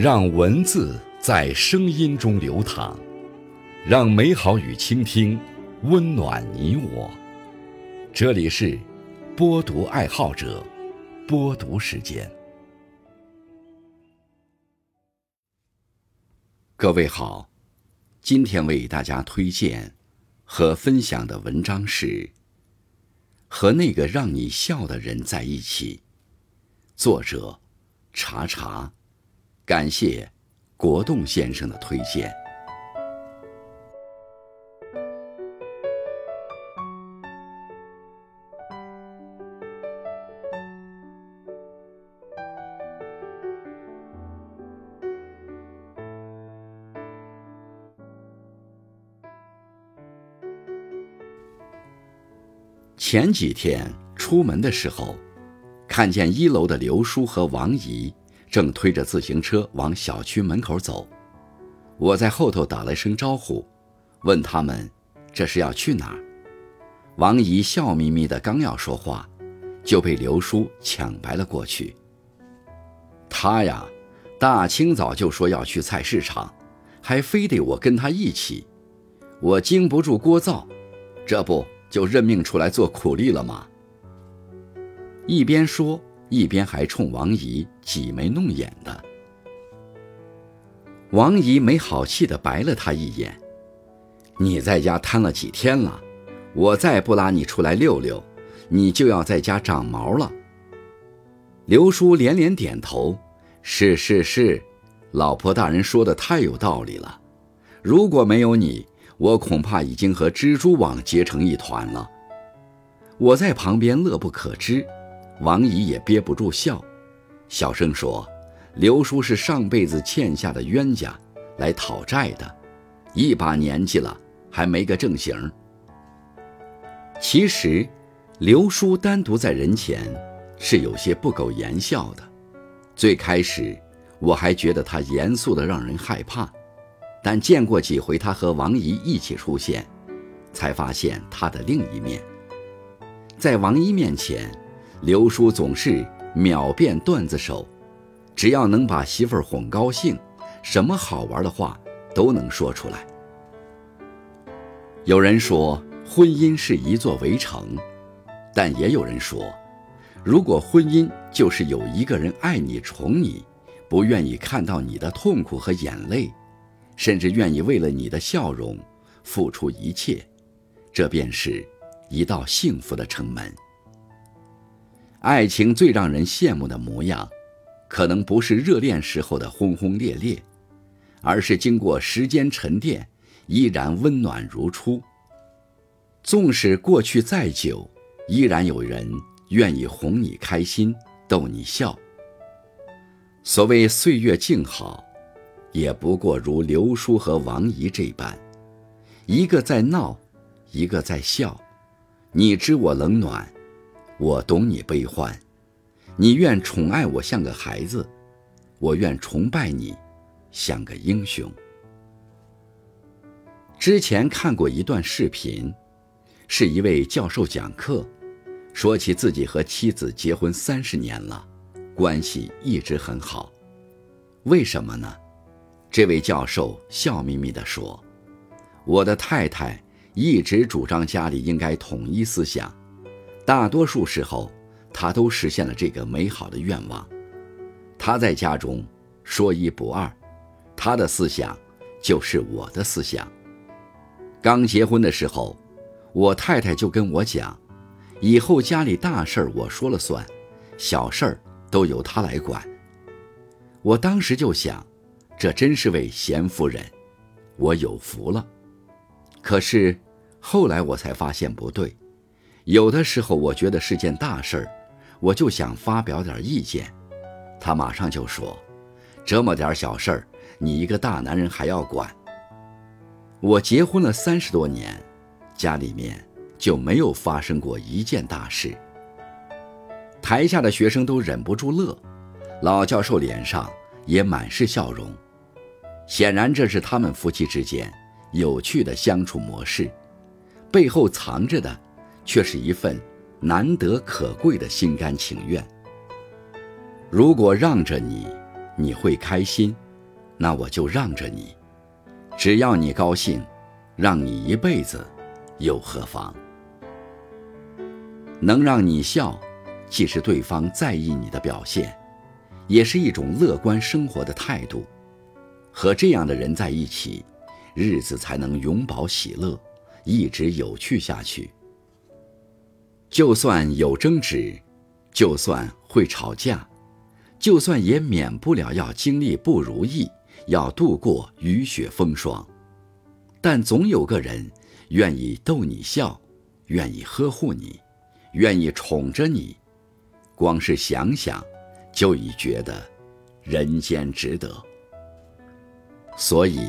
让文字在声音中流淌，让美好与倾听温暖你我。这里是播读爱好者播读时间。各位好，今天为大家推荐和分享的文章是《和那个让你笑的人在一起》，作者查查。感谢国栋先生的推荐。前几天出门的时候，看见一楼的刘叔和王姨。正推着自行车往小区门口走，我在后头打了声招呼，问他们这是要去哪儿。王姨笑眯眯的，刚要说话，就被刘叔抢白了过去。他呀，大清早就说要去菜市场，还非得我跟他一起，我经不住聒噪，这不就认命出来做苦力了吗？一边说。一边还冲王姨挤眉弄眼的，王姨没好气的白了他一眼：“你在家瘫了几天了？我再不拉你出来溜溜，你就要在家长毛了。”刘叔连连点头：“是是是，老婆大人说的太有道理了。如果没有你，我恐怕已经和蜘蛛网结成一团了。”我在旁边乐不可支。王姨也憋不住笑，小声说：“刘叔是上辈子欠下的冤家，来讨债的，一把年纪了还没个正形。”其实，刘叔单独在人前是有些不苟言笑的。最开始，我还觉得他严肃的让人害怕，但见过几回他和王姨一起出现，才发现他的另一面。在王姨面前。刘叔总是秒变段子手，只要能把媳妇儿哄高兴，什么好玩的话都能说出来。有人说婚姻是一座围城，但也有人说，如果婚姻就是有一个人爱你、宠你，不愿意看到你的痛苦和眼泪，甚至愿意为了你的笑容付出一切，这便是一道幸福的城门。爱情最让人羡慕的模样，可能不是热恋时候的轰轰烈烈，而是经过时间沉淀，依然温暖如初。纵使过去再久，依然有人愿意哄你开心，逗你笑。所谓岁月静好，也不过如刘叔和王姨这般，一个在闹，一个在笑，你知我冷暖。我懂你悲欢，你愿宠爱我像个孩子，我愿崇拜你，像个英雄。之前看过一段视频，是一位教授讲课，说起自己和妻子结婚三十年了，关系一直很好。为什么呢？这位教授笑眯眯地说：“我的太太一直主张家里应该统一思想。”大多数时候，他都实现了这个美好的愿望。他在家中说一不二，他的思想就是我的思想。刚结婚的时候，我太太就跟我讲，以后家里大事儿我说了算，小事儿都由他来管。我当时就想，这真是位贤夫人，我有福了。可是后来我才发现不对。有的时候，我觉得是件大事儿，我就想发表点意见，他马上就说：“这么点小事儿，你一个大男人还要管？”我结婚了三十多年，家里面就没有发生过一件大事。台下的学生都忍不住乐，老教授脸上也满是笑容，显然这是他们夫妻之间有趣的相处模式，背后藏着的。却是一份难得可贵的心甘情愿。如果让着你，你会开心；那我就让着你。只要你高兴，让你一辈子，又何妨？能让你笑，既是对方在意你的表现，也是一种乐观生活的态度。和这样的人在一起，日子才能永葆喜乐，一直有趣下去。就算有争执，就算会吵架，就算也免不了要经历不如意，要度过雨雪风霜，但总有个人愿意逗你笑，愿意呵护你。愿意宠着你，光是想想，就已觉得人间值得。所以，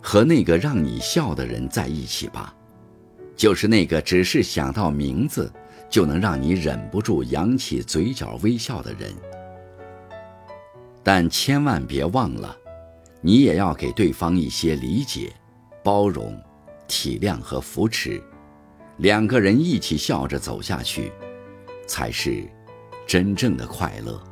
和那个让你笑的人在一起吧，就是那个只是想到名字就能让你忍不住扬起嘴角微笑的人。但千万别忘了，你也要给对方一些理解、包容、体谅和扶持。两个人一起笑着走下去，才是真正的快乐。